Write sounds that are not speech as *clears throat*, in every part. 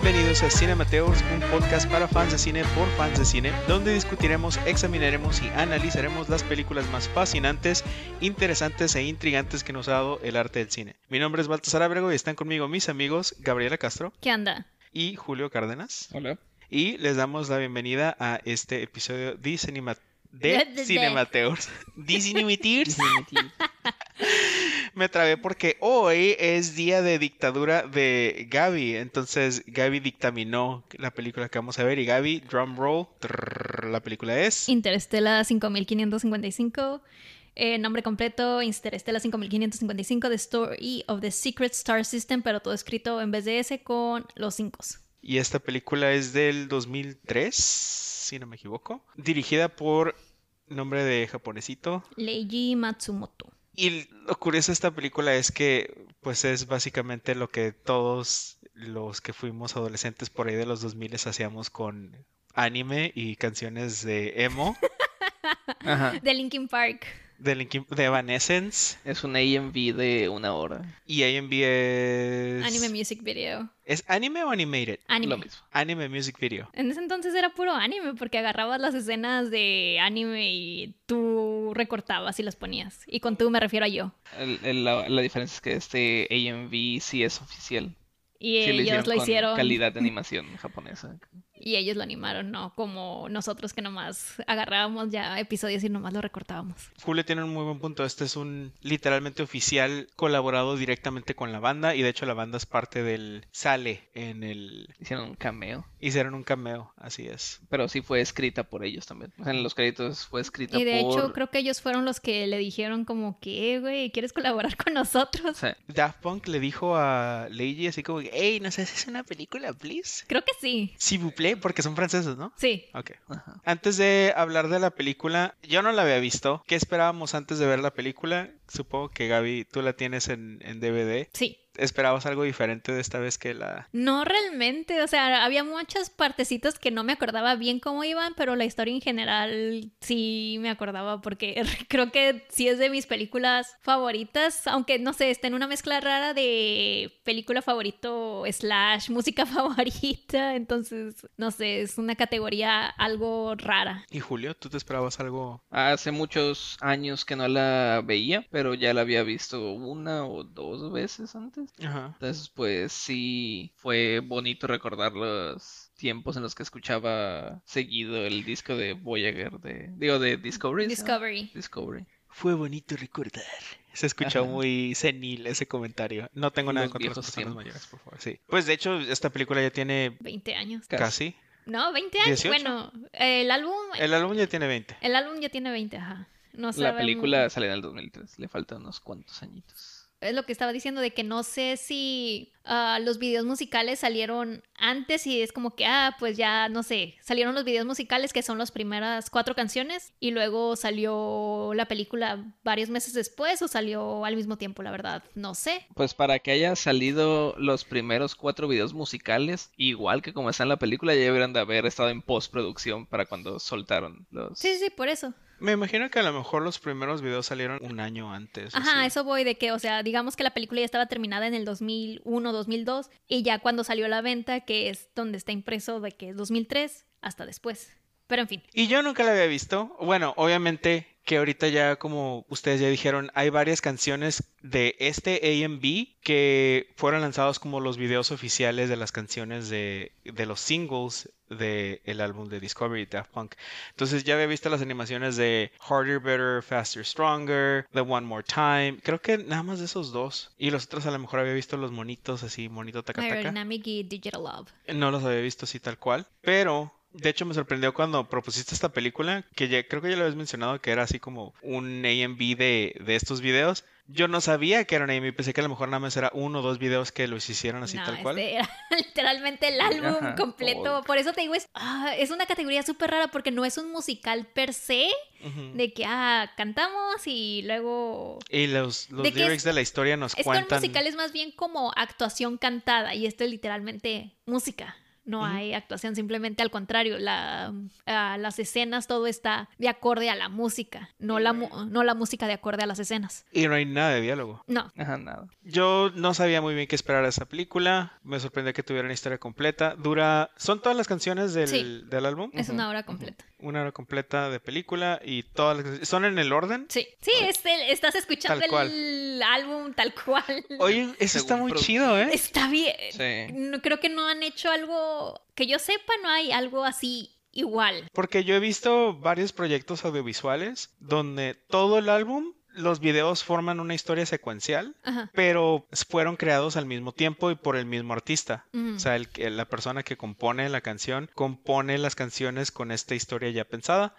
Bienvenidos a Cinemateurs, un podcast para fans de cine por fans de cine, donde discutiremos, examinaremos y analizaremos las películas más fascinantes, interesantes e intrigantes que nos ha dado el arte del cine. Mi nombre es Baltasar Abrego y están conmigo mis amigos Gabriela Castro ¿Qué anda? y Julio Cárdenas. Hola. Y les damos la bienvenida a este episodio de, Cinema- de *laughs* De- de- de. Cinemateurs. De Cinemateurs. Me trabé porque hoy es día de dictadura de Gaby. Entonces Gaby dictaminó la película que vamos a ver. Y Gaby, drum roll, trrr, la película es... Interestela 5555. Eh, nombre completo, Interestela 5555, The Story of the Secret Star System, pero todo escrito en vez de S con los cinco. Y esta película es del 2003, si no me equivoco. Dirigida por nombre de japonesito. Leiji Matsumoto. Y lo curioso de esta película es que pues es básicamente lo que todos los que fuimos adolescentes por ahí de los 2000 hacíamos con anime y canciones de emo, *laughs* Ajá. De Linkin Park. De, Linkin- de Evanescence Es un AMV de una hora. y AMV es... Anime Music Video. ¿Es anime o animated? Anime. Lo mismo. Anime music video. En ese entonces era puro anime, porque agarrabas las escenas de anime y tú recortabas y las ponías. Y con tú me refiero a yo. El- el- la, la diferencia es que este AMV sí es oficial. Y Sí ellos lo con hicieron. calidad de animación japonesa. *laughs* Y ellos lo animaron, no como nosotros que nomás agarrábamos ya episodios y nomás lo recortábamos. Julio tiene un muy buen punto. Este es un literalmente oficial colaborado directamente con la banda y de hecho la banda es parte del... sale en el... Hicieron un cameo. Hicieron un cameo, así es. Pero sí fue escrita por ellos también. O sea, en los créditos fue escrita Y de por... hecho creo que ellos fueron los que le dijeron como que, "Eh, güey, ¿quieres colaborar con nosotros? Daft Punk le dijo a Leiji así como, hey, ¿nos haces una película, please? Creo que sí. Vous plaît, porque son franceses, ¿no? Sí. Ok. ajá. Antes de hablar de la película, yo no la había visto. ¿Qué esperábamos antes de ver la película? Supongo que Gaby, tú la tienes en, en DVD. Sí. ¿Esperabas algo diferente de esta vez que la... No realmente, o sea, había muchas partecitas que no me acordaba bien cómo iban, pero la historia en general sí me acordaba porque *laughs* creo que sí es de mis películas favoritas, aunque no sé, está en una mezcla rara de película favorito slash música *laughs* favorita, entonces no sé, es una categoría algo rara. Y Julio, ¿tú te esperabas algo? Hace muchos años que no la veía, pero ya la había visto una o dos veces antes. Ajá. Entonces, pues sí, fue bonito recordar los tiempos en los que escuchaba seguido el disco de Voyager, de, digo, de Discovery. ¿no? Discovery. Discovery. Fue bonito recordar. Se escuchó Ajá. muy senil ese comentario. No tengo nada en Los contra de las personas tiempos. mayores, por favor. Sí. Pues de hecho, esta película ya tiene 20 años. Casi. casi. No, 20 años. 18. Bueno, el álbum, El álbum ya tiene 20. el álbum ya tiene 20, ajá. No La sabemos- película sale en el 2003, le faltan unos cuantos añitos. Es lo que estaba diciendo de que no sé si ah, los videos musicales salieron antes y es como que, ah, pues ya, no sé, salieron los videos musicales que son las primeras cuatro canciones y luego salió la película varios meses después o salió al mismo tiempo, la verdad, no sé. Pues para que haya salido los primeros cuatro videos musicales, igual que como está en la película, ya deberían de haber estado en postproducción para cuando soltaron los... Sí, sí, por eso. Me imagino que a lo mejor los primeros videos salieron un año antes. Ajá, así. eso voy de que, o sea, digamos que la película ya estaba terminada en el 2001, 2002 y ya cuando salió a la venta, que es donde está impreso de que es 2003, hasta después. Pero en fin. Y yo nunca la había visto. Bueno, obviamente que ahorita ya como ustedes ya dijeron, hay varias canciones de este A&B que fueron lanzados como los videos oficiales de las canciones de, de los singles del álbum de Discovery Daft Punk. Entonces ya había visto las animaciones de Harder, Better, Faster, Stronger, The One More Time. Creo que nada más de esos dos. Y los otros a lo mejor había visto los monitos así, monito taca taca. Y Digital Love. No los había visto así tal cual, pero de hecho me sorprendió cuando propusiste esta película, que ya, creo que ya lo habías mencionado, que era así como un A&B de, de estos videos, Yo no sabía que era un AMV, pensé que a lo mejor nada más era uno o dos videos que los hicieron así No, tal cual. este era *laughs* literalmente el álbum Ajá, completo. Por eso te digo, es, ah, es una categoría súper rara porque no es un musical per se, de que, ah, cantamos y luego... Y los, los ¿De qué lyrics es- de la historia nos Es que un cuentan. musical es más bien como actuación cantada y esto es literalmente música. No hay actuación, simplemente al contrario, la, ah, las escenas, todo está de acorde a la música, no la, no la música de acorde a las escenas. Y no hay nada de diálogo. No, Ajá, nada. Yo no sabía muy bien qué esperar de esa película. Me sorprendió que tuviera una historia completa. Dura. ¿Son todas las canciones del, Sí. del álbum? es una hora completa. Una hora completa de película y todas las ¿Son en el orden? Sí, sí, es el- estás escuchando Tal cual. el álbum tal cual. Oye, eso está muy chido, ¿eh? Está bien. Sí. No, creo que no han hecho algo que yo sepa, no hay algo así igual. Porque yo he visto varios proyectos audiovisuales donde todo el álbum, los videos forman una historia secuencial, Ajá. pero fueron creados al mismo tiempo y por el mismo artista. O sea, el la persona que compone la canción compone las canciones con esta historia ya pensada.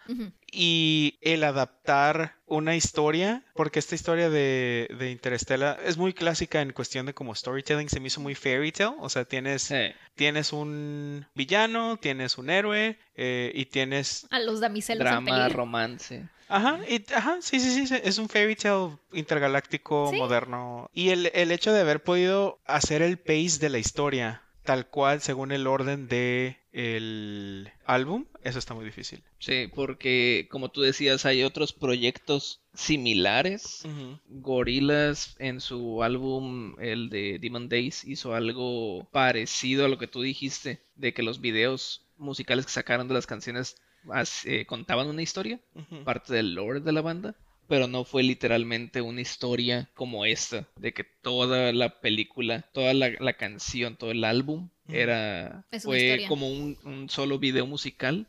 Y el adaptar una historia, porque esta historia de, de Interestela es muy clásica en cuestión de como storytelling, se me hizo muy fairy tale. O sea, tienes, Sí. tienes un villano, tienes un héroe eh, y tienes A los damiselos Drama, romance. Ajá, y, ajá, sí, sí, sí, sí, es un fairy tale intergaláctico Sí. moderno. Y el, el hecho de haber podido hacer el pace de la historia tal cual según el orden de el álbum, eso está muy difícil. Sí, porque como tú decías, hay otros proyectos similares. Ujú, Gorillaz en su álbum, el de Demon Days, hizo algo parecido a lo que tú dijiste, de que los videos musicales que sacaron de las canciones eh, contaban una historia, parte del lore de la banda, pero no fue literalmente una historia como esta, de que toda la película, toda la, la canción, todo el álbum. Era fue historia. como un, un solo video musical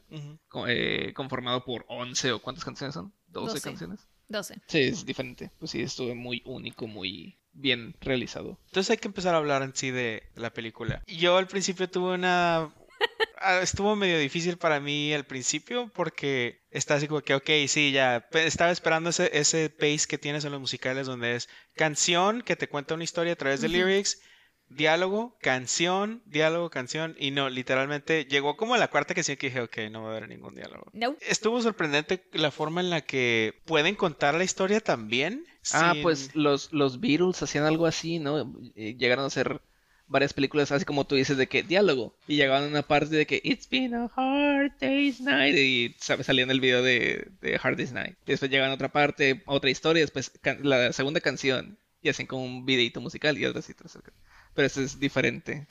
eh, conformado por 11 o cuántas canciones son? 12, 12. canciones. 12. Sí, es diferente. Pues sí, estuvo muy único, muy bien realizado. Entonces hay que empezar a hablar en sí de la película. Yo al principio tuve una... *laughs* ah, Estuvo medio difícil para mí al principio porque está así como que, ok, sí, ya estaba esperando ese, ese pace que tienes en los musicales donde es canción que te cuenta una historia a través de lyrics, diálogo, canción, diálogo, canción, y no, literalmente llegó como a la cuarta canción que dije, ok, no va a haber ningún diálogo. No. Estuvo sorprendente la forma en la que pueden contar la historia también. Ah, sin- pues los, los Beatles hacían algo así, ¿no? Eh, Llegaron a hacer varias películas así como tú dices de que diálogo. Y llegaban a una parte de que It's been a hard day's night. Y sa- salía en el video de, de Hard Day's Night. Y después llegaban a otra parte, otra historia. Después la segunda canción. Y hacen como un videito musical y otra así. otra así. Pero eso es diferente.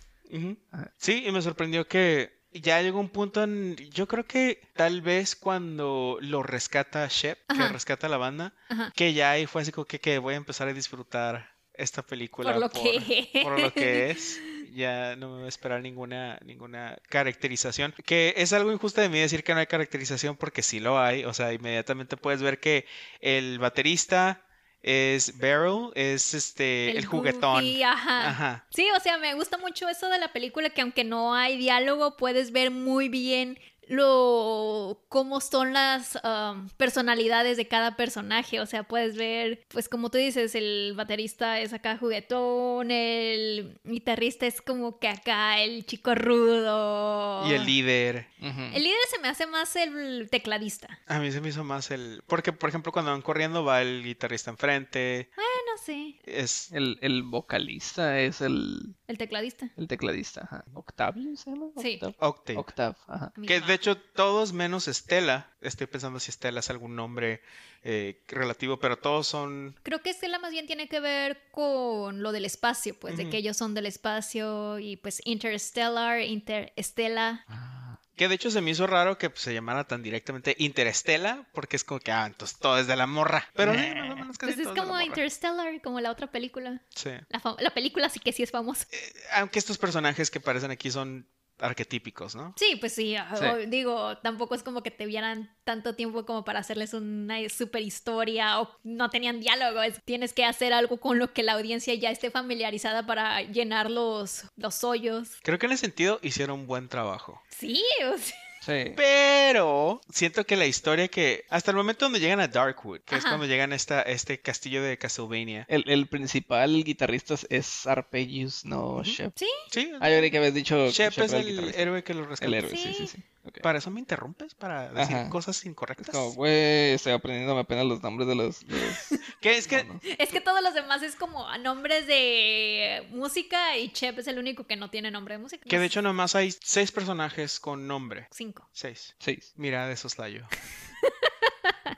Sí, y me sorprendió que ya llegó un punto en, yo creo que tal vez cuando lo rescata Shep, que rescata a la banda, Ajá. que ya ahí fue así como que, que voy a empezar a disfrutar esta película Por lo que por lo que es. *laughs* Ya no me voy a esperar ninguna, ninguna caracterización. Que es algo injusto de mí decir que no hay caracterización porque sí lo hay. O sea, inmediatamente puedes ver que el baterista es Beryl, es este el, juguetón. goofy, ajá. Ajá. Sí, o sea, me gusta mucho eso de la película que aunque no hay diálogo, puedes ver muy bien lo cómo son las um, personalidades de cada personaje. O sea, puedes ver, pues como tú dices, el baterista es acá juguetón, el guitarrista es como que acá el chico rudo. Y el líder. El líder se me hace más el tecladista. A mí se me hizo más el... Porque, por ejemplo, cuando van corriendo va el guitarrista enfrente. No sé, Es... El, el vocalista es el, el tecladista. el tecladista. Ajá. ¿Octavio se llama? Sí. Octav. Octave. Octav, ajá. Que de hecho todos menos Estela. Estoy pensando si Estela es algún nombre eh, relativo, pero todos son... Creo que Estela más bien tiene que ver con lo del espacio, pues, de que ellos son del espacio y pues Interstellar, Interestela. Ah, Que de hecho se me hizo raro que pues, se llamara tan directamente Interestela, porque es como que, ah, entonces todo es de la morra. Pero eh, más o menos casi Pues es todo de la como morra. Interstellar, como la otra película. Sí. La, película sí que sí es famosa. Aunque estos personajes que aparecen aquí son arquetípicos, ¿no? Sí, pues sí, ah, Sí. digo, tampoco es como que te vieran tanto tiempo como para hacerles una super historia o no tenían diálogo. es- tienes que hacer algo con lo que la audiencia ya esté familiarizada para llenar los, los hoyos. Creo que en ese sentido hicieron un buen trabajo. Sí, o sea, Sí. Pero siento que la historia que. Hasta el momento donde llegan a Darkwood, que es cuando llegan a esta, este castillo de Castlevania. El, el principal guitarrista es Arpeggios, no Shep. Sí, Sí. Ah, yo creí que habías dicho Shep Shep es el héroe que lo rescata. El héroe, sí, Sí. sí, sí. ¿Para eso me interrumpes? ¿Para decir Ajá. cosas Es incorrectas? como, güey, estoy aprendiendo apenas los nombres de los... de los *laughs* ¿Qué? Es que es que todos los demás es como nombres de música y Chep es el único que no tiene nombre de música. Que de hecho nomás hay seis personajes con nombre. Cinco. Seis. Seis. Mira, de soslayo. *laughs*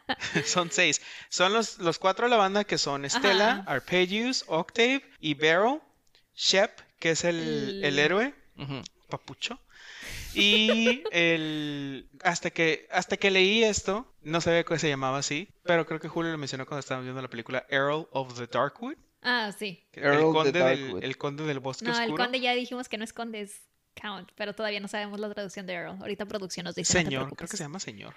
*laughs* son seis. Son los, los cuatro de la banda que son Estela. Arpeggios, Octave y Beryl. Shep, que es el, El- el héroe, papucho. Y el hasta que hasta que leí esto, no sabía que se llamaba así, pero creo que Julio lo mencionó cuando estábamos viendo la película Earl of the Darkwood. Ah, sí. El conde, del, el conde del bosque No, el conde ya dijimos que no es conde, es count, pero todavía no sabemos la traducción de Earl. Ahorita producción nos dice. no Señor, creo que se llama señor,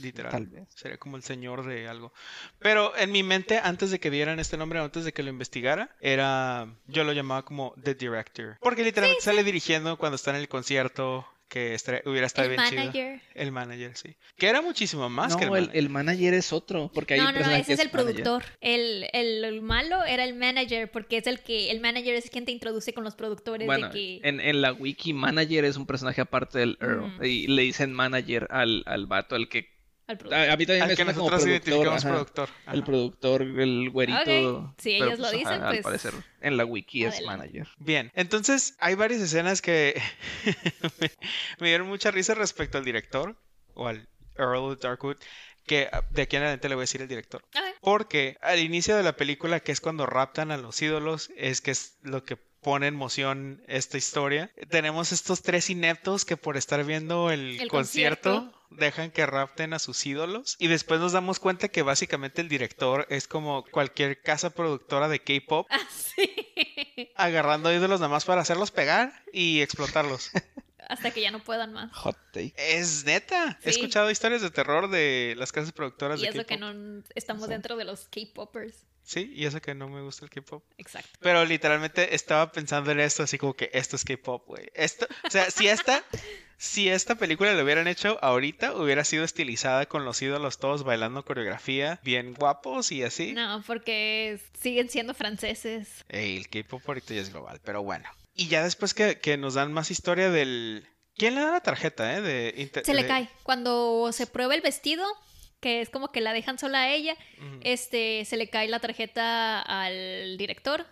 literal. Tal vez. Sería como el señor de algo. Pero en mi mente, antes de que dieran este nombre, antes de que lo investigara, era. Yo lo llamaba como The Director. Porque literalmente sale dirigiendo cuando está en el concierto, que estaré- hubiera estado El bien chido. manager. El manager, sí. Que era muchísimo más no, que el, el, manager. el manager es otro, porque hay No, un no, no, ese es el productor. El, el, el malo era el manager, porque es el que, el manager es quien te introduce con los productores Bueno, de que... en, en la wiki, manager es un personaje aparte del Earl. Y le dicen manager al, al vato, al que... al A, productor. a mí también Al me que suena como nosotros productor. identificamos ajá. productor. El Ajá. productor, el güerito. Ok, si ellos lo dicen, Al pues, parecer, en la wiki es adelante. manager. Bien, entonces hay varias escenas que *laughs* me, me dieron mucha risa respecto al director o al Earl Darkwood, que ah, de aquí en adelante le voy a decir el director. Porque al inicio de la película, que es cuando raptan a los ídolos, es que es lo que pone en moción esta historia. Tenemos estos tres ineptos que por estar viendo el, El concierto, concierto. dejan que rapten a sus ídolos. Y después nos damos cuenta que básicamente el director es como cualquier casa productora de K-pop, Ah, *laughs* sí. agarrando ídolos nada más para hacerlos pegar y explotarlos. *laughs* Hasta que ya no puedan más. Hot take. es neta. He escuchado historias de terror de las casas productoras Y de eso K-pop. que no estamos Sí. dentro de los K-popers. Sí, y eso que no me gusta el K-pop. Exacto. Pero literalmente estaba pensando en esto, así como que esto es K-pop, güey. Esto, o sea, si esta, si esta película lo hubieran hecho ahorita, hubiera sido estilizada con los ídolos todos bailando coreografía, bien guapos y así. No, porque siguen siendo franceses. Ey, el K-pop ahorita ya es global, pero bueno. Y ya después que, que nos dan más historia del. ¿Quién le da la tarjeta, eh? De, Se le de- cae. Cuando se prueba el vestido, que es como que la dejan sola a ella, este, se le cae la tarjeta al director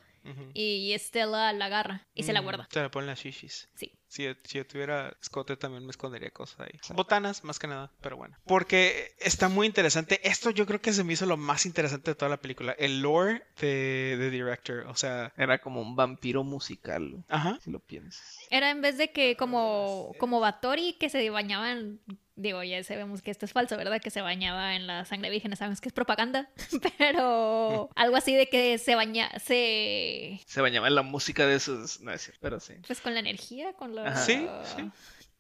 y Estela la agarra y se la Mm, guarda. Se la ponen las shishis. Sí. Si yo, si yo tuviera escote también me escondería cosas ahí. Sí. Botanas, más que nada, pero bueno. Porque está muy interesante. Esto yo creo que se me hizo lo más interesante de toda la película. El lore de, de Director. O sea, Era como un vampiro musical, ajá. si lo piensas. Era en vez de que como, como Batori que se bañaba en... Digo, ya sabemos que esto es falso, ¿verdad? Que se bañaba en la sangre virgen, sabemos que es propaganda, *laughs* pero *laughs* algo así de que se baña, se... Se bañaba en la música de sus... No es cierto, pero sí. Pues con la energía, con la... Sí, sí.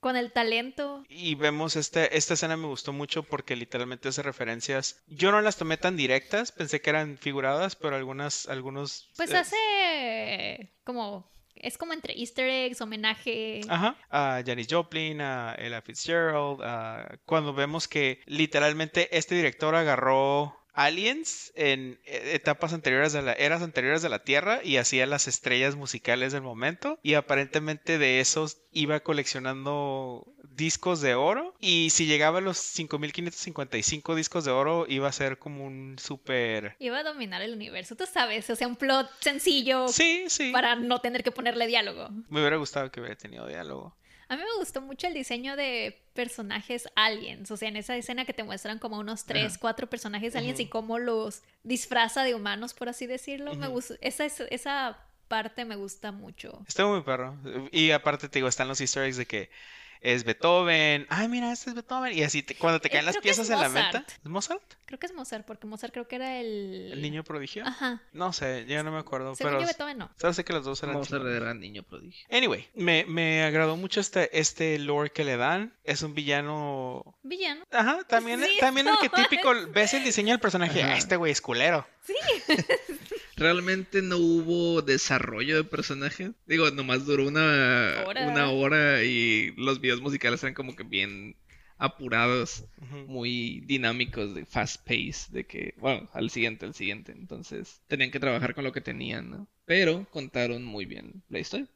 Con el talento. Y vemos este, esta escena me gustó mucho porque literalmente hace referencias. Yo no las tomé tan directas, pensé que eran figuradas, pero algunas, algunos. Pues eh, hace como... Es como entre easter eggs, homenaje. Ajá, a Janis Joplin, a Ella Fitzgerald, a- cuando vemos que literalmente este director agarró aliens en e- etapas anteriores de la eras anteriores de la Tierra y hacía las estrellas musicales del momento y aparentemente de esos iba coleccionando discos de oro y si llegaba a los 5555 discos de oro iba a ser como un super Iba a dominar el universo, tú sabes, o sea, un plot sencillo Sí, sí. para no tener que ponerle diálogo. Me hubiera gustado que hubiera tenido diálogo. A mí me gustó mucho el diseño de personajes aliens, o sea, en esa escena que te muestran como unos tres, cuatro personajes aliens y cómo los disfraza de humanos, por así decirlo. Me Ujú. gusta, esa, es- esa parte me gusta mucho. Está muy perro. Y aparte te digo, están los easter eggs de que es Beethoven. Ay, mira, este es Beethoven. Y así te- cuando te Eh, caen las creo que piezas en la Mozart. mente. ¿Es Mozart? Creo que es Mozart, porque Mozart creo que era el... ¿El niño prodigio? Ajá. No sé, ya no me acuerdo. Según pero yo, Beethoven no. solo sé que los dos eran Vamos a chingones. ver al niño prodigio. Anyway, me, me agradó mucho este, este lore que le dan. Es un villano. Villano. Ajá, también, Sí, también *laughs* no, arquetípico. Ves el diseño del personaje. Ajá. "Ah, Este güey es culero. *laughs* *laughs* Realmente no hubo desarrollo de personaje. Digo, nomás duró una Hora. una hora y los videos musicales eran como que bien apurados, muy dinámicos, de fast pace, de que, bueno, al siguiente, al siguiente. Entonces, tenían que trabajar con lo que tenían, ¿no? Pero contaron muy bien la historia.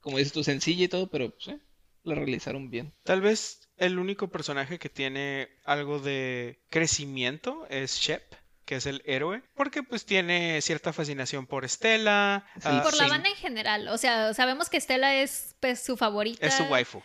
Como dices tú, sencilla y todo, pero pues, eh, la realizaron bien. Tal vez el único personaje que tiene algo de crecimiento es Shep, que es el héroe, porque pues tiene cierta fascinación por Estela. Sí, ah, Por la sí, banda en general. O sea, sabemos que Stella es pues, su favorita. Es su waifu.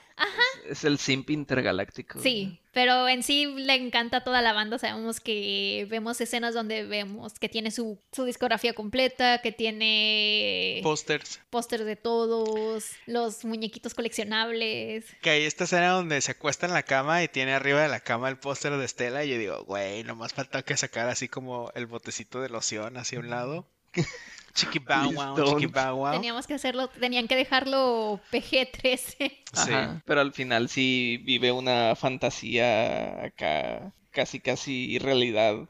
Es el simp intergaláctico. Sí, pero en sí le encanta toda la banda. Sabemos que vemos escenas donde vemos que tiene su, su discografía completa, que tiene Pósters. pósters de todos, los muñequitos coleccionables. Que hay esta escena donde se acuesta en la cama y tiene arriba de la cama el póster de Estela. Y yo digo, güey, nomás falta que sacar así como el botecito de loción hacia un lado. *laughs* Chiqui bow wow, chiqui bow wow. Teníamos que hacerlo, tenían que dejarlo PG-13. Sí. Pero al final sí vive una fantasía acá, casi casi realidad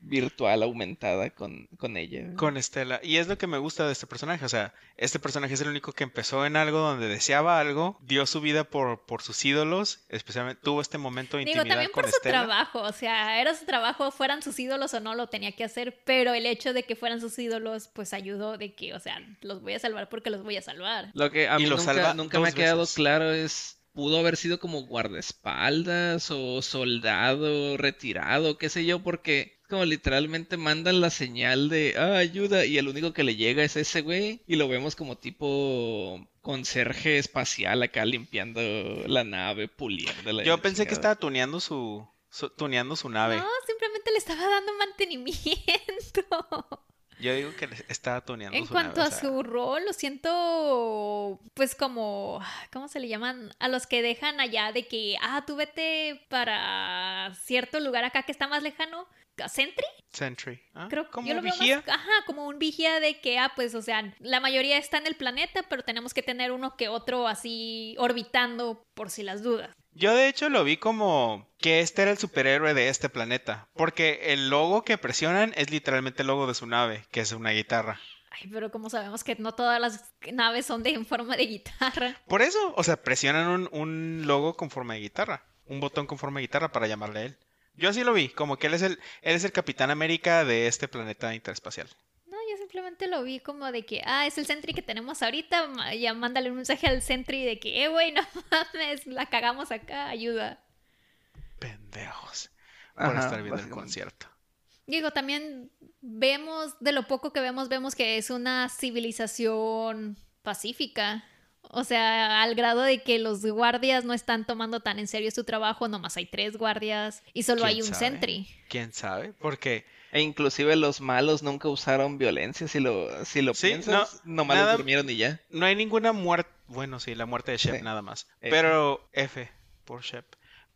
Virtual aumentada con, con ella. Con Estela. Y es lo que me gusta de este personaje. O sea, este personaje es el único que empezó en algo donde deseaba algo, dio su vida por, por sus ídolos, especialmente tuvo este momento de Digo, intimidad también con por su trabajo, o sea, era su trabajo, fueran sus ídolos o no, lo tenía que hacer, pero el hecho de que fueran sus ídolos, pues ayudó de que, o sea, los voy a salvar porque los voy a salvar. Lo que a Y mí lo nunca, salva nunca me ha quedado veces. claro es, pudo haber sido como guardaespaldas o soldado retirado, qué sé yo, porque como literalmente mandan la señal de ah, ayuda y el único que le llega es ese güey y lo vemos como tipo conserje espacial acá limpiando la nave, puliéndola. Yo pensé que estaba tuneando su, su- tuneando su nave. No, simplemente le estaba dando mantenimiento. Yo digo que estaba tuneando En su cuanto nave. a o sea, su rol, lo siento, pues como, ¿cómo se le llaman? A los que dejan allá de que, ah, tú vete para cierto lugar acá que está más lejano. ¿Sentry? Sentry. ¿ah? Creo que Como yo lo veo vigía. más, ajá, como un vigía de que, ah, pues, o sea, la mayoría está en el planeta, pero tenemos que tener uno que otro así orbitando por si las dudas. Yo de hecho lo vi como que este era el superhéroe de este planeta, porque el logo que presionan es literalmente el logo de su nave, que es una guitarra. Ay, pero como sabemos que no todas las naves son de en forma de guitarra. Por eso, o sea, presionan un, un logo con forma de guitarra, un botón con forma de guitarra para llamarle a él. Yo así lo vi, como que él es el, él es el Capitán América de este planeta interespacial. Simplemente lo vi como de que, ah, es el Sentry que tenemos ahorita, ya mándale un mensaje al Sentry de que, eh, güey, no *laughs* mames, la cagamos acá, ayuda. Pendejos. Por Ajá, estar viendo el concierto. Digo, también vemos, de lo poco que vemos, vemos que es una civilización pacífica. O sea, al grado de que los guardias no están tomando tan en serio su trabajo, nomás hay tres guardias y solo ¿Quién hay un sabe? sentry. ¿Quién sabe? Porque E inclusive los malos nunca usaron violencia, si lo, si lo Sí, piensas, nomás nada- los durmieron y ya. no hay ninguna muerte. Bueno, sí, la muerte de Shep Sí. nada más. F. Pero F por Shep.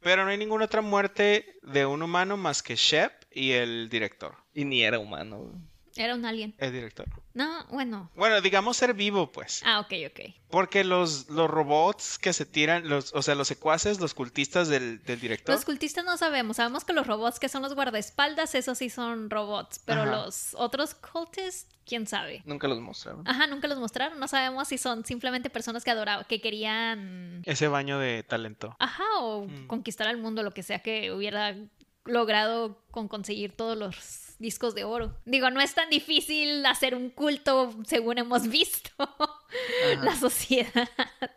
Pero no hay ninguna otra muerte de un humano más que Shep y el director. Y ni era humano. Era un alien. El director. No, bueno. Bueno, digamos ser vivo, pues. Ah, ok, ok. Porque los, los robots que se tiran, los, o sea, los secuaces, los cultistas del, del director. Los cultistas no sabemos. Sabemos que los robots que son los guardaespaldas, esos sí son robots. Pero Ajá. los otros cultists, quién sabe. Nunca los mostraron. Ajá, nunca los mostraron. No sabemos si son simplemente personas que adoraban, que querían. Ese baño de talento. Ajá, o Mm. conquistar al mundo, lo que sea que hubiera logrado con conseguir todos los discos de oro. Digo, no es tan difícil hacer un culto según hemos visto *laughs* la sociedad.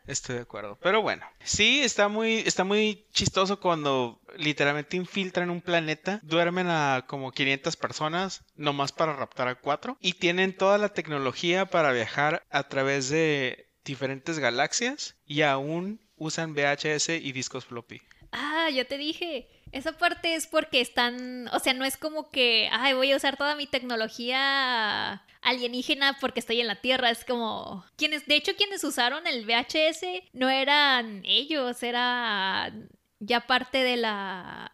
Estoy de acuerdo. Pero bueno, sí, está muy, está muy chistoso cuando literalmente infiltran un planeta, duermen a como 500 personas, nomás para raptar a cuatro, y tienen toda la tecnología para viajar a través de diferentes galaxias y aún usan VHS y discos floppy. Ah, yo te dije. Esa parte es porque están, o sea, no es como que, ay, voy a usar toda mi tecnología alienígena porque estoy en la Tierra. Es como, quienes, de hecho, quienes usaron el VHS no eran ellos, era ya parte de la,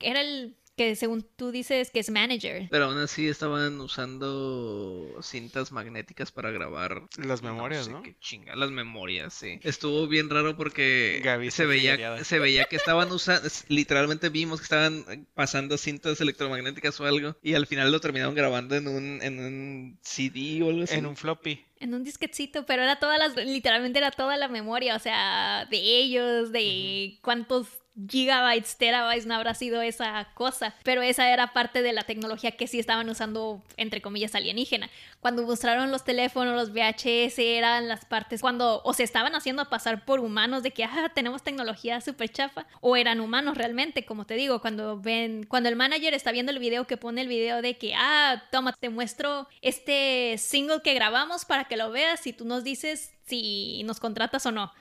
era el que según tú dices que es manager. Pero aún así estaban usando cintas magnéticas para grabar. Las memorias, sé ¿no? qué chinga, las memorias, sí. Estuvo bien raro porque Gaby se veía, se veía que estaban usando, literalmente vimos que estaban pasando cintas electromagnéticas o algo, y al final lo terminaron grabando en un, en un CD o algo así. En un floppy. En un disquetcito, pero era toda las, literalmente era toda la memoria, o sea, de ellos, de cuántos gigabytes, terabytes, no habrá sido esa cosa. Pero esa era parte de la tecnología que sí estaban usando, entre comillas, alienígena. Cuando mostraron los teléfonos, los VHS, eran las partes cuando o se estaban haciendo pasar por humanos de que, ah, tenemos tecnología súper chafa, o eran humanos realmente, como te digo, cuando ven, cuando el manager está viendo el video que pone el video de que, ah, toma, te muestro este single que grabamos para que lo veas y tú nos dices si nos contratas o no.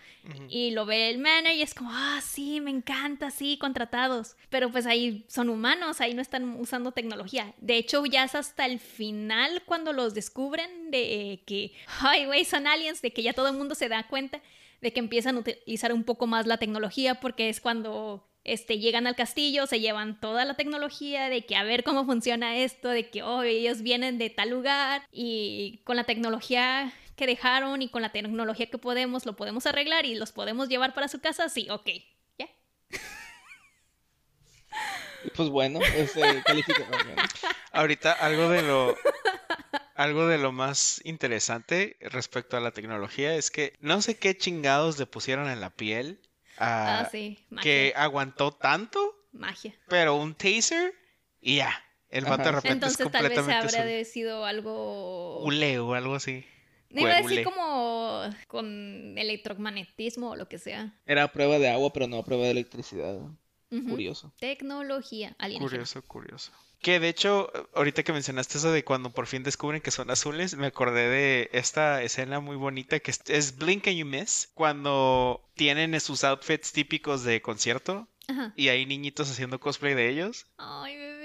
Y lo ve el manager y es como, ah, sí, me encanta, sí, contratados. Pero pues ahí son humanos, ahí no están usando tecnología. De hecho, ya es hasta el final cuando los descubren de que, ay, güey, son aliens, de que ya todo el mundo se da cuenta de que empiezan a utilizar un poco más la tecnología porque es cuando este, llegan al castillo, se llevan toda la tecnología de que a ver cómo funciona esto, de que oh, ellos vienen de tal lugar y con la tecnología que dejaron y con la tecnología que podemos, lo podemos arreglar y los podemos llevar para su casa, sí, ok, ya. Pues bueno, este, califica. Ahorita algo de lo algo de lo más interesante respecto a la tecnología es que no sé qué chingados le pusieron en la piel Ah, ah, sí, magia. que aguantó tanto, Magia. pero un taser y ya. El vato de repente Entonces es tal vez habrá de sido algo... hule o algo así. No iba a decir como con electromagnetismo o lo que sea. Era a prueba de agua, pero no a prueba de electricidad. Curioso. Tecnología alienígena. Curioso, curioso. Que de hecho, ahorita que mencionaste eso de cuando por fin descubren que son azules, me acordé de esta escena muy bonita que es, es Blink and You Miss, cuando tienen sus outfits típicos de concierto Ajá. y hay niñitos haciendo cosplay de ellos. Ay, bebé.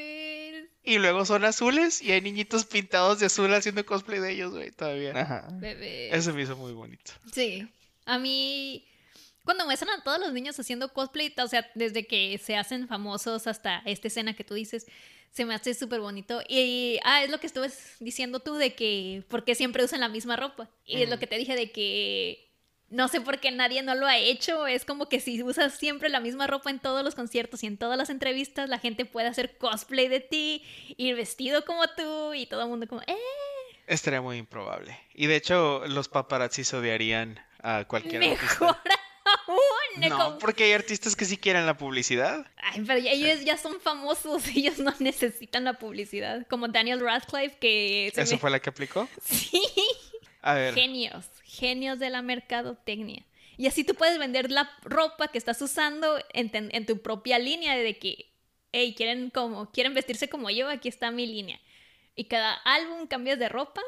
Y luego son azules y hay niñitos pintados de azul haciendo cosplay de ellos, güey, todavía. Ajá. Bebé. Eso me hizo muy bonito. Sí. A mí, cuando muestran a todos los niños haciendo cosplay, o sea, desde que se hacen famosos hasta esta escena que tú dices, se me hace súper bonito. Y, ah, es lo que estuve diciendo tú de que, ¿por qué siempre usan la misma ropa? Y es lo que te dije de que no sé por qué nadie no lo ha hecho. Es como que si usas siempre la misma ropa en todos los conciertos y en todas las entrevistas, la gente puede hacer cosplay de ti, ir vestido como tú y todo el mundo como, ¡eh! Estaría muy improbable. Y de hecho, los paparazzis odiarían a cualquier artista. Mejor aún. No, como- porque hay artistas que sí quieren la publicidad. Ay, pero ya- ellos ya son famosos, *laughs* ellos no necesitan la publicidad. Como Daniel Radcliffe, que... ¿Eso me- fue la que aplicó? *laughs* Sí, Genios, genios de la mercadotecnia. Y así tú puedes vender la ropa que estás usando en tu propia línea de que, hey, quieren, como, quieren vestirse como yo, aquí está mi línea. Y cada álbum cambias de ropa,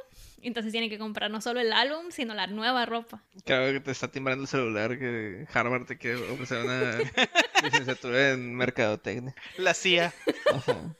entonces tienen que comprar no solo el álbum, sino la nueva ropa. Creo que te está timbrando el celular que Harvard te quiere ofrecer una *laughs* licenciatura en mercadotecnia. la CIA. Ajá.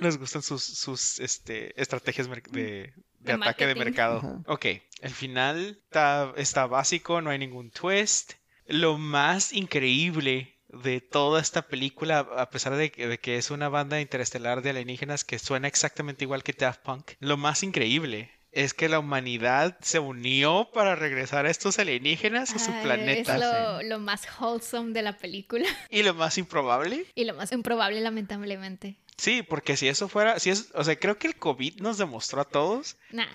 Nos gustan sus, sus este, estrategias de, de De ataque de mercado. Ajá. Ok, el final está, está básico, no hay ningún twist. Lo más increíble de toda esta película, a pesar de que, de que es una banda interestelar de alienígenas que suena exactamente igual que Daft Punk, lo más increíble es que la humanidad se unió para regresar a estos alienígenas a su Ah, planeta. Es lo, lo más wholesome de la película. *laughs* Y lo más improbable Y lo más improbable, lamentablemente. Sí, porque si eso fuera, si es, o sea, creo que el COVID nos demostró a todos Nah,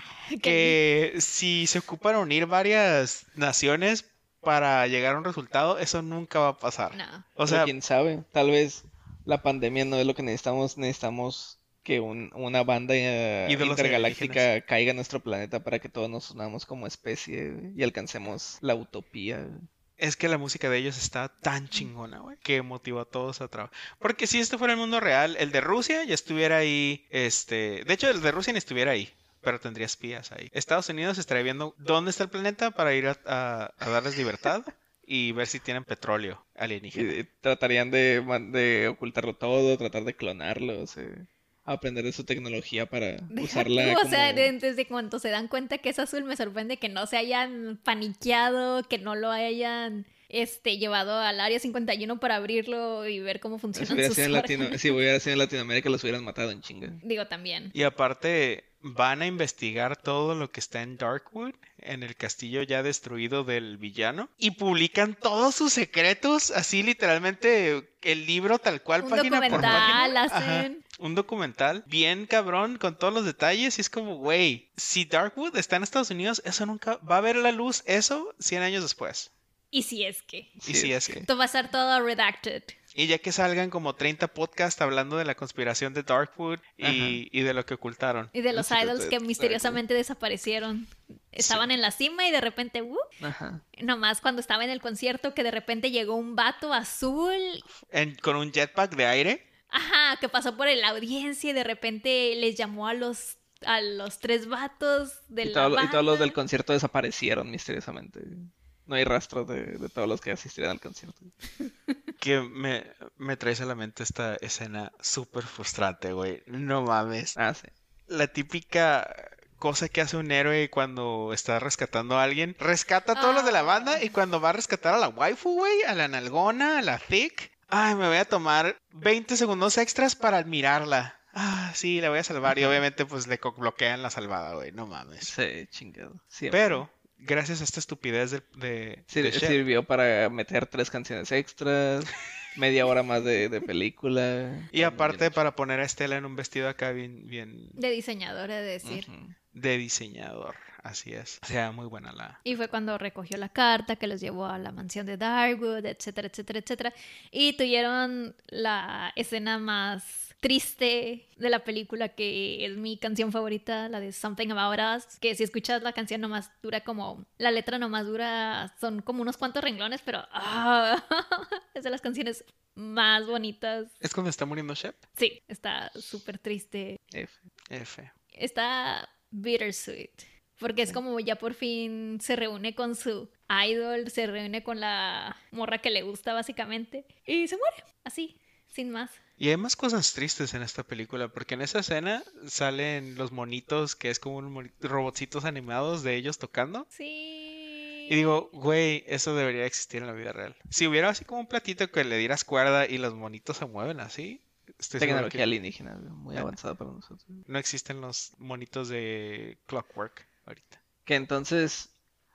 que si se ocupan unir varias naciones para llegar a un resultado, eso nunca va a pasar. no. O Pero sea, quién sabe, tal vez la pandemia no es lo que necesitamos, necesitamos que un- una banda eh, intergaláctica caiga a nuestro planeta para que todos nos unamos como especie y alcancemos la utopía. es que la música de ellos está tan chingona, güey, que motivó a todos a trabajar. Porque si esto fuera el mundo real, el de Rusia ya estuviera ahí, este, de hecho el de Rusia ni estuviera ahí. Pero tendría espías ahí. Estados Unidos estaría viendo dónde está el planeta para ir a, a- a darles libertad *laughs* y ver si tienen petróleo alienígena. Y, y tratarían de, de ocultarlo todo, tratar de clonarlo, o sea, aprender de su tecnología para Deja usarla tú, o como... sea, de- desde cuando se dan cuenta que es azul, me sorprende que no se hayan paniqueado, que no lo hayan este, llevado al área 51 para abrirlo y ver cómo órganos. si hubiera sido en Latinoamérica los hubieran matado en chinga. Digo también. Y aparte, van a investigar todo lo que está en Darkwood, en el castillo ya destruido del villano, y publican todos sus secretos, así literalmente el libro tal cual, Un página por documental página. Hacen. Un documental bien cabrón con todos los detalles y es como, güey, si Darkwood está en Estados Unidos, eso nunca va a ver la luz, eso 100 años después. Y si es que. Y si es que. Esto va a estar todo redacted. Y ya que salgan como 30 podcasts hablando de la conspiración de Darkwood y, y de lo que ocultaron. Y de los idols que misteriosamente desaparecieron. Estaban en la cima y de repente, ¡uh! Ajá. nomás cuando estaba en el concierto que de repente llegó un vato azul En- con un jetpack de aire. Ajá, que pasó por la audiencia y de repente les llamó a los a los tres vatos de Y, la todo- y todos los del concierto desaparecieron misteriosamente. No hay rastro de, de todos los que asistieron al concierto. *laughs* Que me, me traes a la mente esta escena súper frustrante, güey. No mames. Ah, sí. La típica cosa que hace un héroe cuando está rescatando a alguien. Rescata a todos los de la banda y cuando va a rescatar a la waifu, güey, a la nalgona, a la thick. Ay, me voy a tomar 20 segundos extras para admirarla. Ah, sí, la voy a salvar. Y obviamente, pues le bloquean la salvada, güey. No mames. Sí, chingado. Siempre. Pero, gracias a esta estupidez de, de, Sir- de sirvió para meter tres canciones extras, *laughs* media hora más de, de película. Y aparte para poner a Estela en un vestido acá bien, bien de diseñadora de decir. De diseñador. Así es. O sea, muy buena la. Y fue cuando recogió la carta que los llevó a la mansión de Darwood, etcétera, etcétera, etcétera. Y tuvieron la escena más triste de la película, que es mi canción favorita, la de Something About Us, que si escuchas la canción nomás dura como, la letra nomás dura, son como unos cuantos renglones, pero ah, *laughs* es de las canciones más bonitas. ¿Es cuando está muriendo Shep? Sí, está súper triste. F. F. está bittersweet. Porque es como ya por fin se reúne con su idol, se reúne con la morra que le gusta básicamente y se muere, así, sin más. Y hay más cosas tristes en esta película, porque en esa escena salen los monitos, que es como unos robotcitos animados de ellos tocando. Sí. Y digo, güey, eso debería existir en la vida real. Si hubiera así como un platito que le dieras cuerda y los monitos se mueven así, estoy Tecnología que alienígena, muy avanzada para nosotros. no existen los monitos de Clockwork ahorita. Que entonces,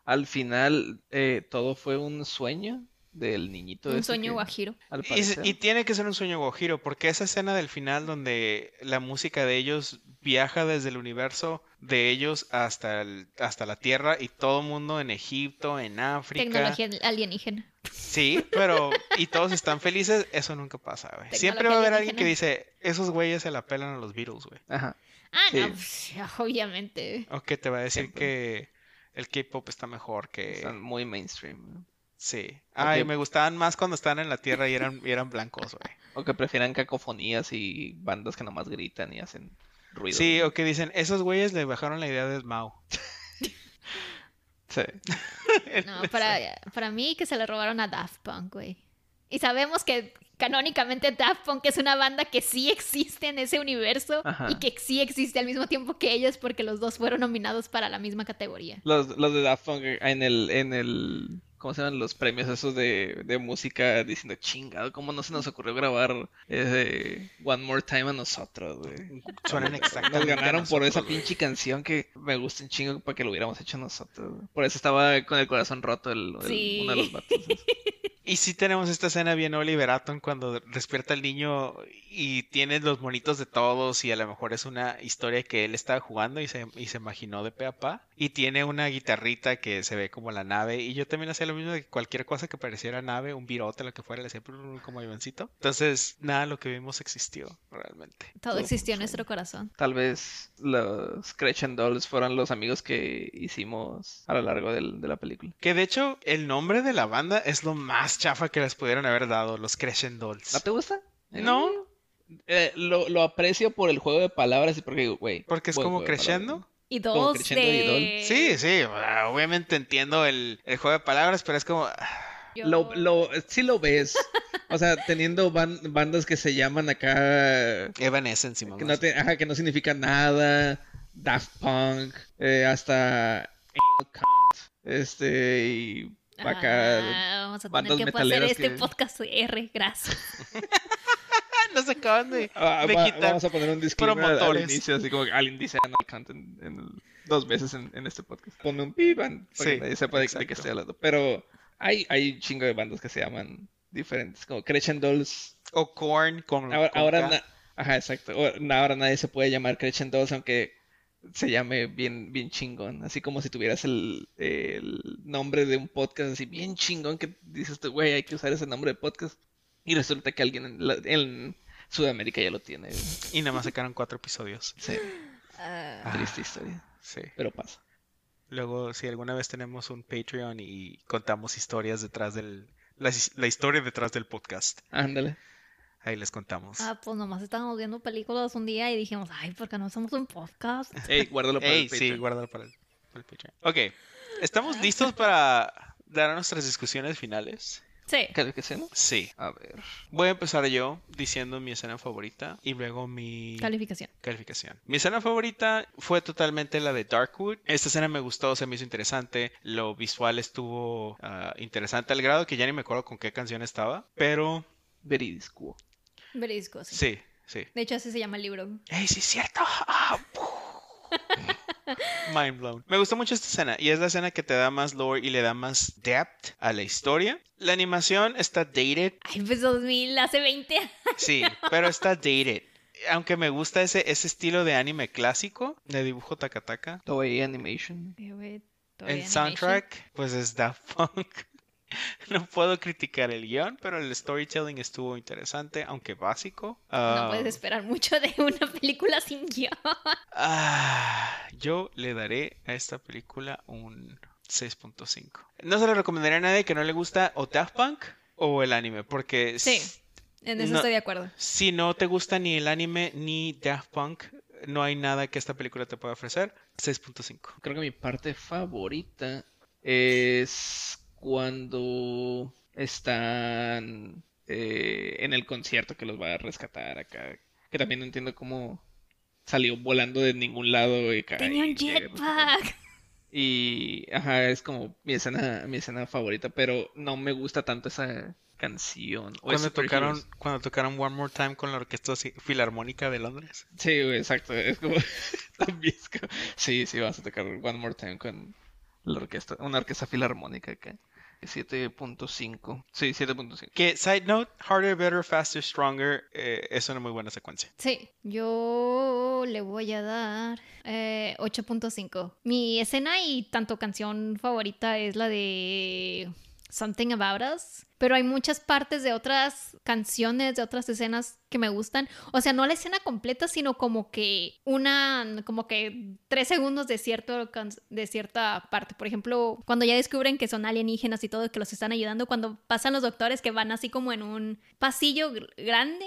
al final, eh, todo fue un sueño del niñito. Un sueño que, guajiro. Al Y, tiene que ser un sueño Gojiro, porque esa escena del final donde la música de ellos viaja desde el universo de ellos hasta, el- hasta la Tierra y todo el mundo en Egipto, en África. Tecnología alienígena. Sí, pero y todos están felices, eso nunca pasa, güey. Siempre va a haber alguien que dice, esos güeyes se la pelan a los Beatles, güey. Ajá. Ah, no, pues, *laughs* obviamente. O que te va a decir Siempre. que el K-pop está mejor que... Están muy mainstream. ¿no? Sí. Ay, me gustaban más cuando estaban en la Tierra y eran, y eran blancos, güey. O que prefieran cacofonías y bandas que nomás gritan y hacen ruido. Sí, o que dicen, esos güeyes le bajaron la idea de Mao. *laughs* Sí. *laughs* No, para, para mí que se le robaron a Daft Punk, güey. Y sabemos que canónicamente Daft Punk es una banda que sí existe en ese universo Ajá. y que sí existe al mismo tiempo que ellos porque los dos fueron nominados para la misma categoría. Los, los de Daft Punk en el, en el, ¿cómo se llaman? Los premios esos de, de música diciendo, chingado, ¿cómo no se nos ocurrió grabar ese One More Time a nosotros, güey? Suenan exactamente. Nos ganaron por esa pinche canción que me gusta un chingo para que lo hubiéramos hecho nosotros. güey. Por eso estaba con el corazón roto el, el- Sí. uno de los vatos. esos. *laughs* Y sí tenemos esta escena bien Oliver Atom cuando despierta el niño y tiene los monitos de todos y a lo mejor es una historia que él estaba jugando y se, y se imaginó de pe a pa. Y tiene una guitarrita que se ve como la nave y yo también hacía lo mismo de cualquier cosa que pareciera nave, un virote, lo que fuera, le hacía como avioncito. Entonces, nada de lo que vimos existió realmente. Todo Todo existió en nuestro corazón. Tal vez los Crescent Dolls fueron los amigos que hicimos a lo largo del- de la película. Que de hecho, el nombre de la banda es lo más chafa que les pudieron haber dado, los Crescent Dolls. ¿No te gusta? No. Eh, lo, lo aprecio por el juego de palabras y porque, güey. Porque es como palabras. Y dos Crescendo y de... Sí, sí, sea, obviamente entiendo el, el juego de palabras, pero es como... Yo- Lo, lo, sí lo ves. O sea, *laughs* teniendo ban- bandas que se llaman acá. Evanescence, y Que no, te- ajá, que no significan nada. Daft Punk. eh, hasta. Este. Y acá. Ah, vamos a tener a hacer este que- podcast R, gracias. *laughs* *laughs* *laughs* Nos acaban de, Ah, de va- quitar. vamos a poner un disclaimer al- al, promotores. inicio, así como que alguien dice Anal Content en el- dos veces en, en este podcast. Ponme un pi para Sí, que nadie sepa de, de qué estoy hablando. Pero hay, hay un chingo de bandas que se llaman diferentes, como Crescent Dolls. O Korn con, Ahora, con ahora na- ajá, exacto. Ahora, ahora nadie se puede llamar Crescent Dolls, aunque se llame bien, bien chingón. Así como si tuvieras el, el nombre de un podcast así bien chingón que dices tú, güey, hay que usar ese nombre de podcast. Y resulta que alguien en, la- en Sudamérica ya lo tiene. güey. Y nada más sacaron cuatro episodios. Sí, Ah, triste historia. Sí. Pero pasa. Luego, si alguna vez tenemos un Patreon y contamos historias detrás del... La, la historia detrás del podcast. Ándale. Ahí les contamos. ah, pues nomás estábamos viendo películas un día y dijimos, ay, ¿por qué no hacemos un podcast? *laughs* Ey, guárdalo para Ey, el sí, Patreon. guárdalo para el, para el Patreon. Ok, ¿estamos listos para dar nuestras discusiones finales? Sí. ¿Calificación? Sí. A ver. Voy a empezar yo diciendo mi escena favorita y luego mi Calificación. calificación. Mi escena favorita fue totalmente la de Darkwood. Esta escena me gustó, se me hizo interesante. Lo visual estuvo ah, interesante al grado que ya ni me acuerdo con qué canción estaba. Pero Veridisco. Verídico, sí. sí, sí. De hecho, así se llama el libro. ¡Ey, sí es cierto! *laughs* Ah, Mind blown. Me gustó mucho esta escena y es la escena que te da más lore y le da más depth a la historia. La animación está dated, Ay, pues 2000, hace 20 años. *laughs* sí, pero está dated. Aunque me gusta ese, ese estilo de anime clásico, de dibujo takataka. Toei Animation. El animation. soundtrack, pues es Daft Punk. *laughs* No puedo criticar el guion, pero el storytelling estuvo interesante, aunque básico. No Ah, puedes esperar mucho de una película sin guion. *laughs* Ah, yo le daré a esta película un 6.5. No se lo recomendaría a nadie que no le gusta o Daft Punk o el anime, porque Sí. En eso No. estoy de acuerdo. si no te gusta ni el anime ni Daft Punk, no hay nada que esta película te pueda ofrecer. 6.5. Creo que mi parte favorita es cuando están eh, en el concierto que los va a rescatar acá. Que también no entiendo cómo salió volando de ningún lado y Tenía un jetpack. Y ajá, es como mi escena, mi escena favorita, pero no me gusta tanto esa canción. O Cuando tocaron, cuando tocaron One More Time con la Orquesta Filarmónica de Londres. Sí, exacto. Es como también es como- Sí, sí, vas a tocar One More Time con la orquesta, una orquesta filarmónica acá. 7.5. Sí, 7.5. Que, side note, Harder, Better, Faster, Stronger eh, es una muy buena secuencia. Sí, yo le voy a dar eh, 8.5. Mi escena y tanto canción favorita es la de Something About Us, pero hay muchas partes de otras canciones, de otras escenas que me gustan. O sea, no la escena completa, sino como que una, como que tres segundos de, cierto, de cierta parte. Por ejemplo, cuando ya descubren que son alienígenas y todo, que los están ayudando, cuando pasan los doctores que van así como en un pasillo gr- grande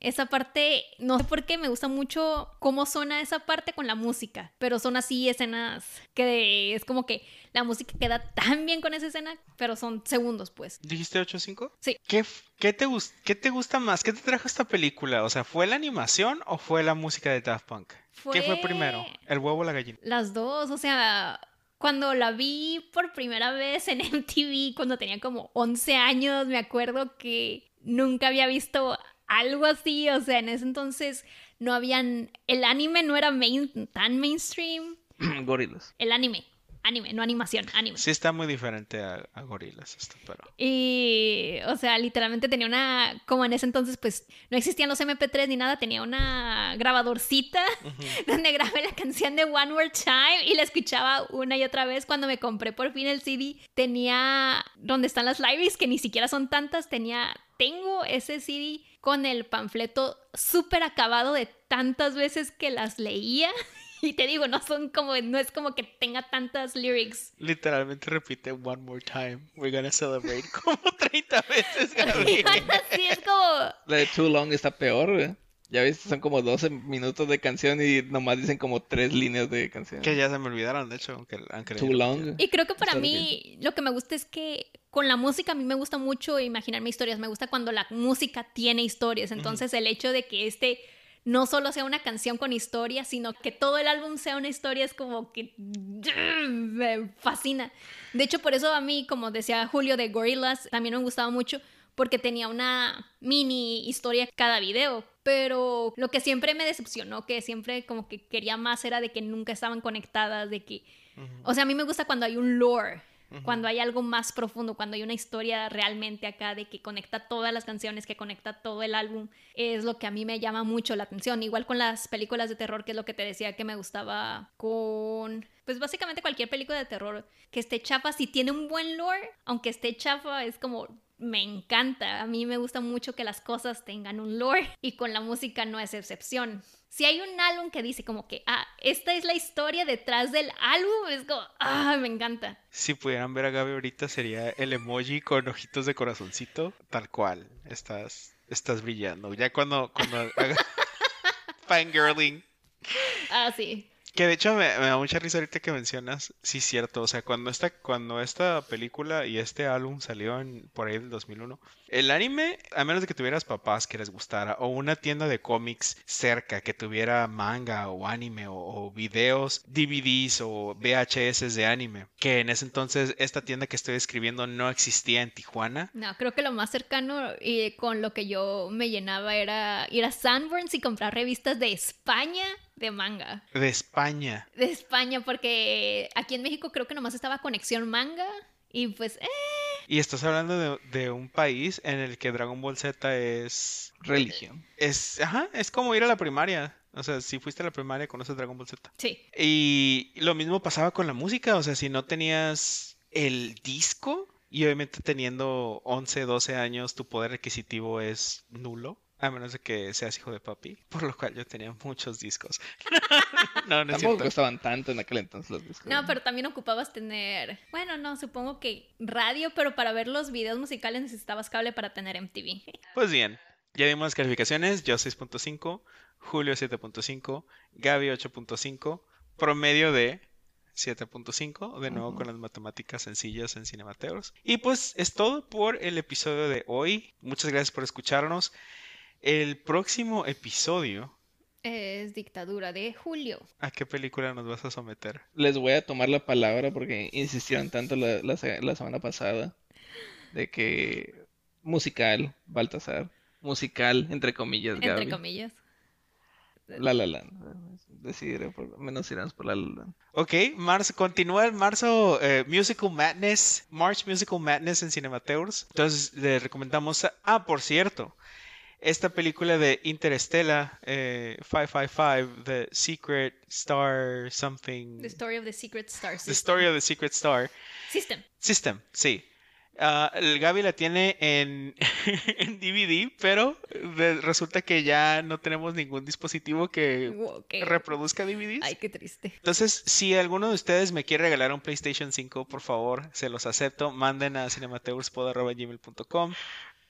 esa parte, no sé por qué, me gusta mucho cómo suena esa parte con la música, pero son así escenas que es como que la música queda tan bien con esa escena, pero son segundos pues. ¿Dijiste 8.5? Sí. ¿Qué, qué te ¿Qué te gusta más? ¿Qué te trajo esta película? O sea, ¿fue la animación o fue la música de Daft Punk? ¿Qué fue Fue- primero? ¿El huevo o la gallina? Las dos, o sea, cuando la vi por primera vez en *laughs* MTV, cuando tenía como 11 años, me acuerdo que nunca había visto algo así, o sea, en ese entonces no habían, el anime no era main- tan mainstream, *clears throat* Gorilas. el anime, anime, no animación, anime. Sí está muy diferente a, a Gorilas esto, pero... Y, o sea, literalmente tenía una, como en ese entonces, pues no existían los MP3 ni nada, tenía una grabadorcita *laughs* donde grabé la canción de One More Time y la escuchaba una y otra vez. Cuando me compré por fin el CD, tenía, donde están las libraries, que ni siquiera son tantas, tenía, tengo ese CD con el panfleto súper acabado de tantas veces que las leía. *laughs* Y te digo, no son como, no es como que tenga tantas lyrics. Literalmente repite one more time. We're gonna celebrate *laughs* como 30 veces, Gabriel. *laughs* Así es como, La de Too Long está peor, güey. Ya viste, son como 12 minutos de canción y nomás dicen como tres líneas de canción. Que ya se me olvidaron, de hecho, aunque, aunque Too Long. Y creo que para mí lo que me gusta es que con la música a mí me gusta mucho imaginarme historias. Me gusta cuando la música tiene historias. Entonces el hecho de que este no solo sea una canción con historia, sino que todo el álbum sea una historia es como que me fascina. De hecho, por eso a mí, como decía Julio de Gorillaz, también me gustaba mucho porque tenía una mini historia cada video. Pero lo que siempre me decepcionó, que siempre como que quería más, era de que nunca estaban conectadas, de que... O sea, a mí me gusta cuando hay un lore Cuando hay algo más profundo, cuando hay una historia realmente acá de que conecta todas las canciones, que conecta todo el álbum, es lo que a mí me llama mucho la atención. Igual con las películas de terror, que es lo que te decía que me gustaba con pues básicamente cualquier película de terror que esté chafa, si tiene un buen lore, aunque esté chafa, es como me encanta. A mí me gusta mucho que las cosas tengan un lore y con la música no es excepción. Si hay un álbum que dice como que, ah, esta es la historia detrás del álbum, es como, ah, me encanta. Si pudieran ver a Gaby ahorita sería el emoji con ojitos de corazoncito, tal cual. Estás, estás brillando. Ya cuando, cuando haga *laughs* fangirling. Ah, sí. Que de hecho me, da mucha risa ahorita que mencionas, sí cierto, o sea, cuando esta, cuando esta película y este álbum salió en, por ahí del 2001, el anime, a menos de que tuvieras papás que les gustara, o una tienda de cómics cerca que tuviera manga o anime o, o videos, DVDs o VHS de anime, que en ese entonces esta tienda que estoy escribiendo no existía en Tijuana, No, creo que lo más cercano y con lo que yo me llenaba era ir a Sanborns y comprar revistas de España de manga. de España. De España, porque aquí en México creo que nomás estaba Conexión Manga. Y pues, eh, Y estás hablando de, de un país en el que Dragon Ball Z es Religión. Es, ajá, es como ir a la primaria. O sea, si fuiste a la primaria, conoces Dragon Ball Z. sí. Y lo mismo pasaba con la música. O sea, si no tenías el disco, y obviamente teniendo 11, 12 años, tu poder adquisitivo es nulo. A menos de que seas hijo de papi. Por lo cual yo tenía muchos discos. *laughs* no, no es Tampoco cierto. costaban tanto en aquel entonces los discos. No, pero también ocupabas tener, bueno, no, supongo que radio, pero para ver los videos musicales necesitabas cable para tener MTV. Pues bien, ya dimos las calificaciones. Yo 6.5, Julio 7.5, Gaby 8.5, promedio de 7.5, de nuevo con las matemáticas sencillas en Cinemateos. Y pues es todo por el episodio de hoy. Muchas gracias por escucharnos. El próximo episodio, Es dictadura de Julio. ¿a qué película nos vas a someter? Les voy a tomar la palabra porque insistieron tanto la, la se- la semana pasada de que musical, Baltasar, musical, entre comillas, Entre Gaby. comillas. La La Land. Decidiré por, menos iremos por La La Land. Ok, marzo, continúa el marzo eh, Musical Madness, March Musical Madness en Cinemateurs. Entonces le recomendamos, a- ah, por cierto, esta película de Interstellar, eh, 555, The Secret Star Something, The Story of the Secret Star The System. Story of the Secret Star System. System, sí. Ah, el Gaby la tiene en, *laughs* en DVD, pero de- resulta que ya no tenemos ningún dispositivo que reproduzca DVDs. Ay, qué triste. Entonces, si alguno de ustedes me quiere regalar un PlayStation 5, por favor, se los acepto. Manden a cinemateurspod.gmail.com.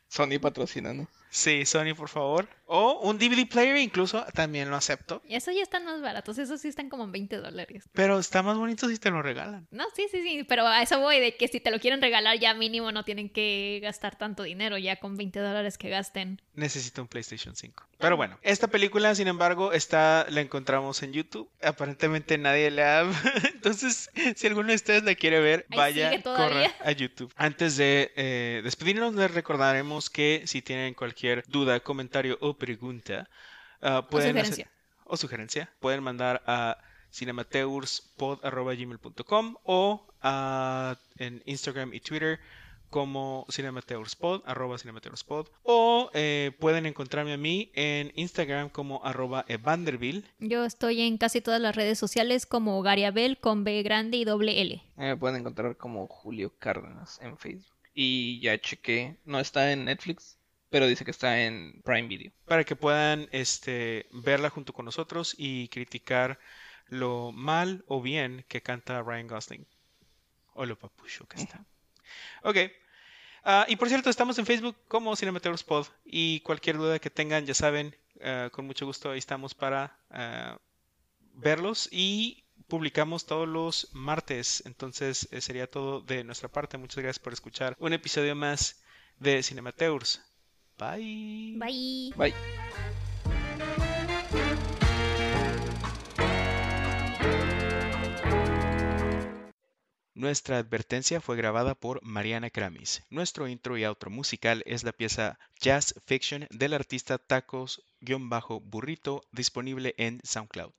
Sony patrocinando. Sí, Sony, por favor. O un DVD player incluso, también lo acepto. Y Esos ya están más baratos, esos sí están como en 20 dólares. Pero está más bonito si te lo regalan. No, sí, sí, sí, pero a eso voy, de que si te lo quieren regalar ya mínimo no tienen que gastar tanto dinero, ya con 20 dólares que gasten. Necesito un PlayStation 5. Pero bueno, esta película, sin embargo, está, la encontramos en YouTube. Aparentemente nadie la *laughs* ha... Entonces, si alguno de ustedes la quiere ver, Ahí vaya, corra a YouTube. Antes de eh, despedirnos, les recordaremos que si tienen cualquier duda, comentario o pregunta, ah, O pueden hacer- sugerencia. o sugerencia, pueden mandar a cinemateurspod.gmail.com o a, en Instagram y Twitter como cinemateurspod, arroba cinemateurspod, o eh, pueden encontrarme a mí en Instagram como arroba evanderville. Yo estoy en casi todas las redes sociales como Gariabel con B grande y doble L. Eh, Me pueden encontrar como Julio Cárdenas en Facebook. Y ya chequé, no está en Netflix, pero dice que está en Prime Video. para que puedan este, verla junto con nosotros y criticar lo mal o bien que canta Ryan Gosling. O lo papucho que está. Ok. Ah, y por cierto, estamos en Facebook como Cinemateurs Pod. Y cualquier duda que tengan, ya saben, ah, con mucho gusto ahí estamos para ah, verlos. Y publicamos todos los martes. Entonces eh, sería todo de nuestra parte. Muchas gracias por escuchar un episodio más de Cinemateurs. Bye. Bye. Bye. Nuestra advertencia fue grabada por Mariana Kramis. Nuestro intro y outro musical es la pieza Jazz Fiction del artista Tacos-Burrito disponible en SoundCloud.